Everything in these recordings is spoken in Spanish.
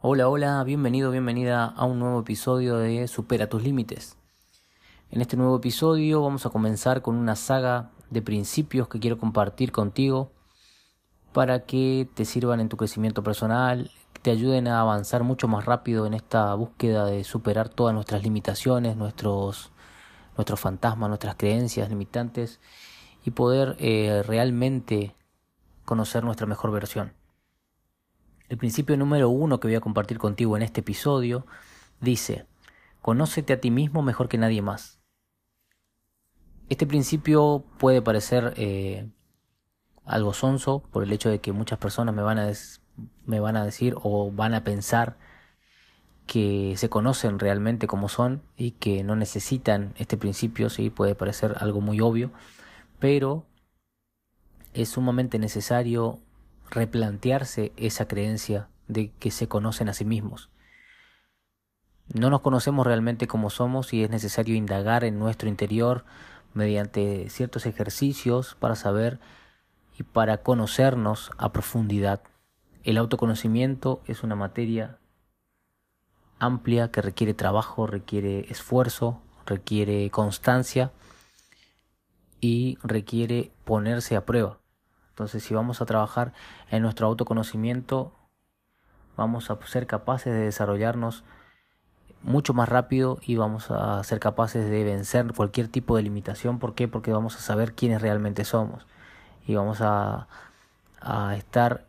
Hola, hola, bienvenido, bienvenida a un nuevo episodio de Supera tus límites. En este nuevo episodio vamos a comenzar con una saga de principios que quiero compartir contigo para que te sirvan en tu crecimiento personal, te ayuden a avanzar mucho más rápido en esta búsqueda de superar todas nuestras limitaciones, nuestros, nuestros fantasmas, nuestras creencias limitantes y poder eh, realmente conocer nuestra mejor versión. El principio número uno que voy a compartir contigo en este episodio dice, conócete a ti mismo mejor que nadie más. Este principio puede parecer eh, algo sonso por el hecho de que muchas personas me van, a me van a decir o van a pensar que se conocen realmente como son y que no necesitan este principio, sí, puede parecer algo muy obvio, pero es sumamente necesario replantearse esa creencia de que se conocen a sí mismos. No nos conocemos realmente como somos y es necesario indagar en nuestro interior mediante ciertos ejercicios para saber y para conocernos a profundidad. El autoconocimiento es una materia amplia que requiere trabajo, requiere esfuerzo, requiere constancia y requiere ponerse a prueba. Entonces, si vamos a trabajar en nuestro autoconocimiento, vamos a ser capaces de desarrollarnos mucho más rápido y vamos a ser capaces de vencer cualquier tipo de limitación. ¿Por qué? Porque vamos a saber quiénes realmente somos y vamos a, estar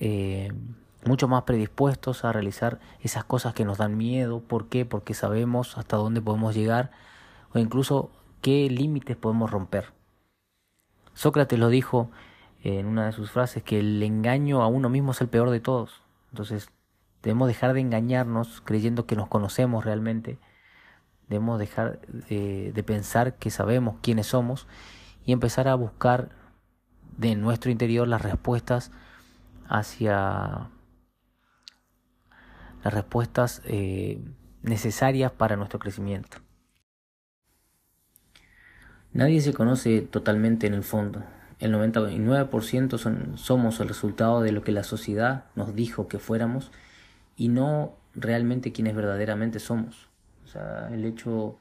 eh, mucho más predispuestos a realizar esas cosas que nos dan miedo. ¿Por qué? Porque sabemos hasta dónde podemos llegar o incluso qué límites podemos romper. Sócrates lo dijo en una de sus frases que el engaño a uno mismo es el peor de todos. Entonces, debemos dejar de engañarnos creyendo que nos conocemos realmente. Debemos dejar de, pensar que sabemos quiénes somos y empezar a buscar de nuestro interior las respuestas hacia las respuestas eh, necesarias para nuestro crecimiento. Nadie se conoce totalmente en el fondo el 99% son, somos el resultado de lo que la sociedad nos dijo que fuéramos y no realmente quienes verdaderamente somos. O sea, el hecho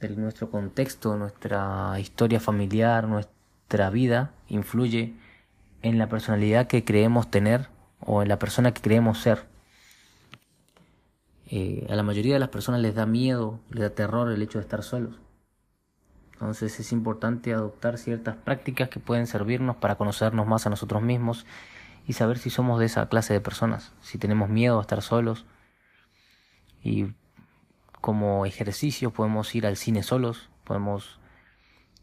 de nuestro contexto, nuestra historia familiar, nuestra vida influye en la personalidad que creemos tener o en la persona que creemos ser. Eh, a la mayoría de las personas les da miedo, les da terror el hecho de estar solos. Entonces es importante adoptar ciertas prácticas que pueden servirnos para conocernos más a nosotros mismos y saber si somos de esa clase de personas, si tenemos miedo a estar solos. Y como ejercicio podemos ir al cine solos, podemos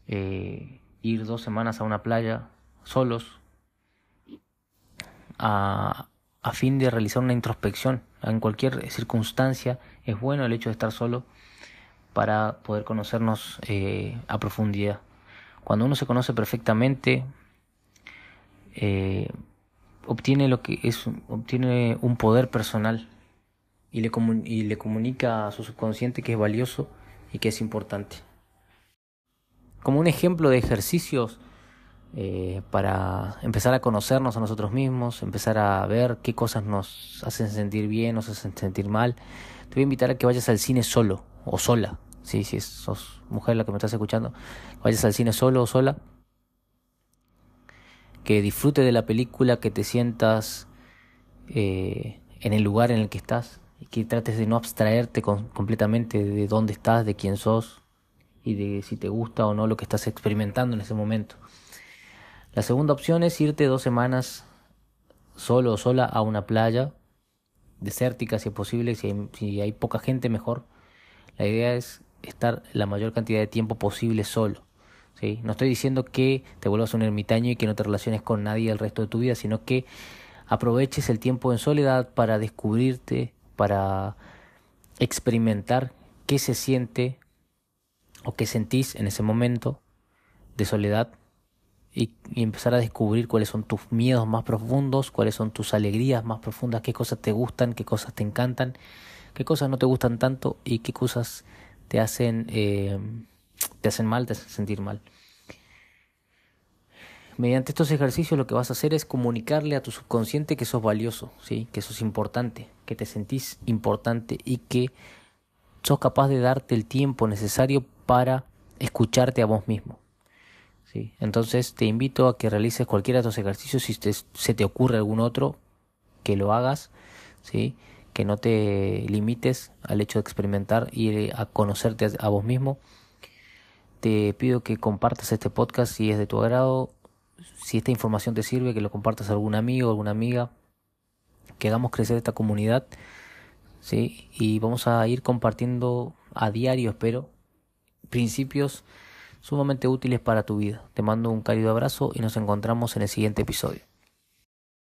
eh, ir dos semanas a una playa solos a, a fin de realizar una introspección. En cualquier circunstancia es bueno el hecho de estar solo para poder conocernos eh, a profundidad. Cuando uno se conoce perfectamente, eh, obtiene lo que es, obtiene un poder personal y le, y le comunica a su subconsciente que es valioso y que es importante. Como un ejemplo de ejercicios eh, para empezar a conocernos a nosotros mismos, empezar a ver qué cosas nos hacen sentir bien, nos hacen sentir mal, te voy a invitar a que vayas al cine solo o sola. Sí, si sos mujer la que me estás escuchando, vayas al cine solo o sola. Que disfrute de la película, que te sientas eh, en el lugar en el que estás y que trates de no abstraerte completamente de dónde estás, de quién sos y de si te gusta o no lo que estás experimentando en ese momento. La segunda opción es irte dos semanas solo o sola a una playa desértica si es posible, si hay, si hay poca gente mejor. La idea es estar la mayor cantidad de tiempo posible solo. ¿sí? No estoy diciendo que te vuelvas un ermitaño y que no te relaciones con nadie el resto de tu vida, sino que aproveches el tiempo en soledad para descubrirte, para experimentar qué se siente o qué sentís en ese momento de soledad y, y, empezar a descubrir cuáles son tus miedos más profundos, cuáles son tus alegrías más profundas, qué cosas te gustan, qué cosas te encantan, qué cosas no te gustan tanto y qué cosas te hacen, eh, te hacen mal, te hacen sentir mal. Mediante estos ejercicios lo que vas a hacer es comunicarle a tu subconsciente que sos valioso, ¿sí? que sos importante, que te sentís importante y que sos capaz de darte el tiempo necesario para escucharte a vos mismo. ¿sí? Entonces te invito a que realices cualquiera de estos ejercicios, si se te ocurre algún otro, que lo hagas, ¿sí? Que no te limites al hecho de experimentar y a conocerte a vos mismo. Te pido que compartas este podcast si es de tu agrado, si esta información te sirve, que lo compartas a algún amigo, alguna amiga, que hagamos crecer esta comunidad, ¿sí? Y vamos a ir compartiendo a diario, espero, principios sumamente útiles para tu vida. Te mando un cálido abrazo y nos encontramos en el siguiente episodio.